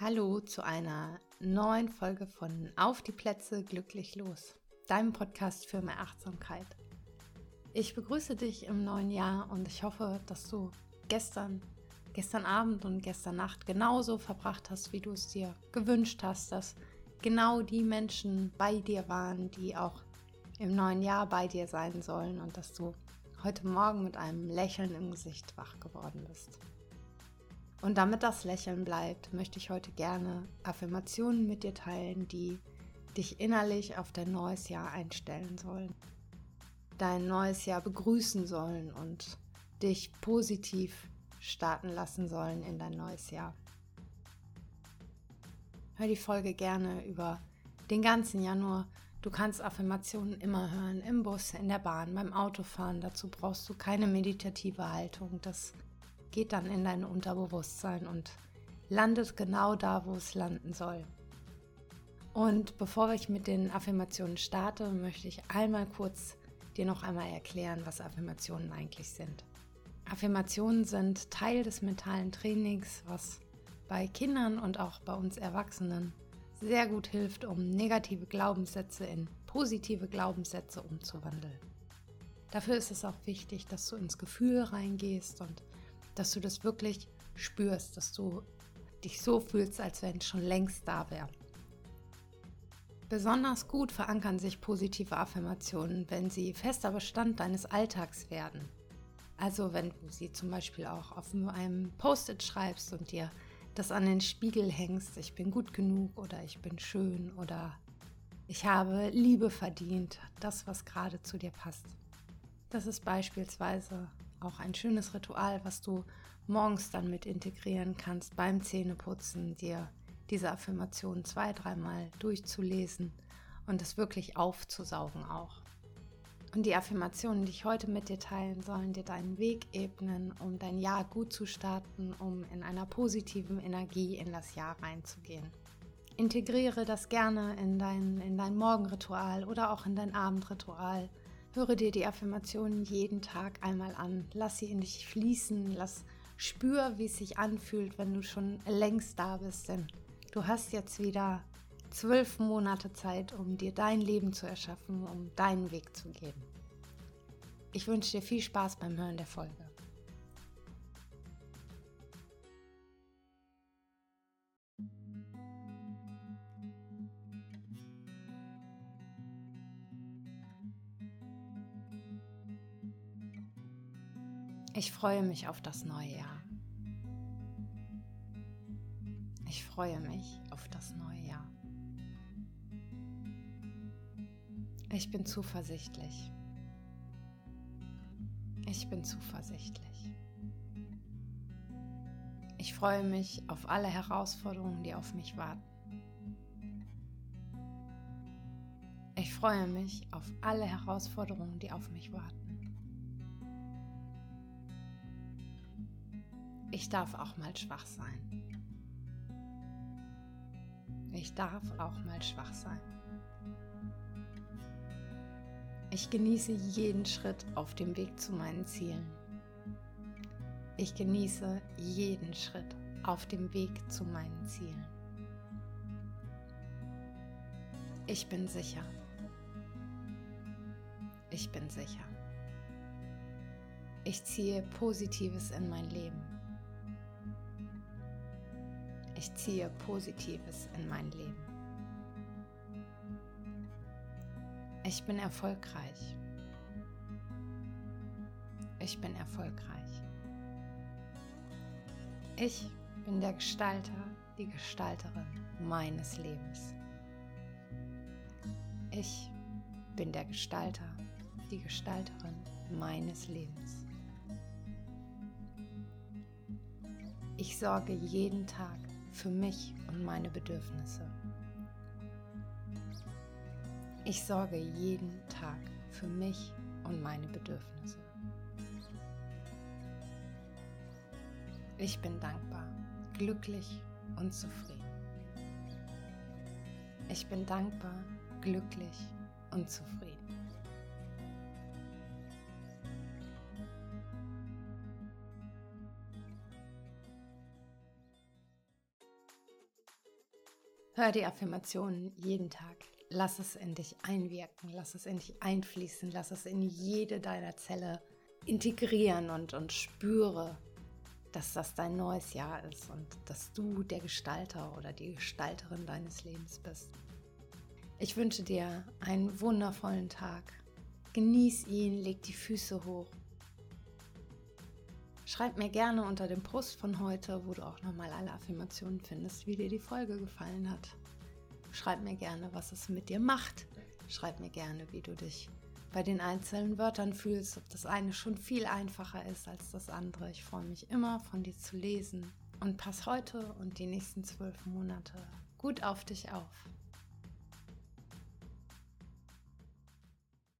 Hallo zu einer neuen Folge von Auf die Plätze glücklich los, deinem Podcast für mehr Achtsamkeit. Ich begrüße dich im neuen Jahr und ich hoffe, dass du gestern, gestern Abend und gestern Nacht genauso verbracht hast, wie du es dir gewünscht hast, dass genau die Menschen bei dir waren, die auch im neuen Jahr bei dir sein sollen und dass du heute Morgen mit einem Lächeln im Gesicht wach geworden bist. Und damit das Lächeln bleibt, möchte ich heute gerne Affirmationen mit dir teilen, die dich innerlich auf dein neues Jahr einstellen sollen, dein neues Jahr begrüßen sollen und dich positiv starten lassen sollen in dein neues Jahr. Hör die Folge gerne über den ganzen Januar. Du kannst Affirmationen immer hören, im Bus, in der Bahn, beim Autofahren. Dazu brauchst du keine meditative Haltung. Das geht dann in dein Unterbewusstsein und landet genau da, wo es landen soll. Und bevor ich mit den Affirmationen starte, möchte ich einmal kurz dir noch einmal erklären, was Affirmationen eigentlich sind. Affirmationen sind Teil des mentalen Trainings, was bei Kindern und auch bei uns Erwachsenen sehr gut hilft, um negative Glaubenssätze in positive Glaubenssätze umzuwandeln. Dafür ist es auch wichtig, dass du ins Gefühl reingehst und dass du das wirklich spürst, dass du dich so fühlst, als wenn es schon längst da wäre. Besonders gut verankern sich positive Affirmationen, wenn sie fester Bestand deines Alltags werden. Also wenn du sie zum Beispiel auch auf einem Post-it schreibst und dir das an den Spiegel hängst, ich bin gut genug oder ich bin schön oder ich habe Liebe verdient, das, was gerade zu dir passt. Das ist beispielsweise auch ein schönes Ritual, was du morgens dann mit integrieren kannst beim Zähneputzen, dir diese Affirmation zwei, dreimal durchzulesen und es wirklich aufzusaugen auch. Und die Affirmationen, die ich heute mit dir teilen, sollen dir deinen Weg ebnen, um dein Jahr gut zu starten, um in einer positiven Energie in das Jahr reinzugehen. Integriere das gerne in dein, in dein Morgenritual oder auch in dein Abendritual Höre dir die Affirmationen jeden Tag einmal an. Lass sie in dich fließen. Lass spür, wie es sich anfühlt, wenn du schon längst da bist. Denn du hast jetzt wieder zwölf Monate Zeit, um dir dein Leben zu erschaffen, um deinen Weg zu gehen. Ich wünsche dir viel Spaß beim Hören der Folge. Ich freue mich auf das neue Jahr. Ich freue mich auf das neue Jahr. Ich bin zuversichtlich. Ich bin zuversichtlich. Ich freue mich auf alle Herausforderungen, die auf mich warten. Ich freue mich auf alle Herausforderungen, die auf mich warten. Ich darf auch mal schwach sein. Ich darf auch mal schwach sein. Ich genieße jeden Schritt auf dem Weg zu meinen Zielen. Ich genieße jeden Schritt auf dem Weg zu meinen Zielen. Ich bin sicher. Ich bin sicher. Ich ziehe Positives in mein Leben. Ich ziehe Positives in mein Leben. Ich bin erfolgreich. Ich bin erfolgreich. Ich bin der Gestalter, die Gestalterin meines Lebens. Ich bin der Gestalter, die Gestalterin meines Lebens. Ich sorge jeden Tag für mich und meine Bedürfnisse. Ich sorge jeden Tag für mich und meine Bedürfnisse. Ich bin dankbar, glücklich und zufrieden. Ich bin dankbar, glücklich und zufrieden. Hör die Affirmationen jeden Tag. Lass es in dich einwirken, lass es in dich einfließen, lass es in jede deiner Zelle integrieren und, und spüre, dass das dein neues Jahr ist und dass du der Gestalter oder die Gestalterin deines Lebens bist. Ich wünsche dir einen wundervollen Tag. Genieß ihn, leg die Füße hoch. Schreib mir gerne unter dem Post von heute, wo du auch nochmal alle Affirmationen findest, wie dir die Folge gefallen hat. Schreib mir gerne, was es mit dir macht. Schreib mir gerne, wie du dich bei den einzelnen Wörtern fühlst, ob das eine schon viel einfacher ist als das andere. Ich freue mich immer, von dir zu lesen. Und pass heute und die nächsten zwölf Monate gut auf dich auf.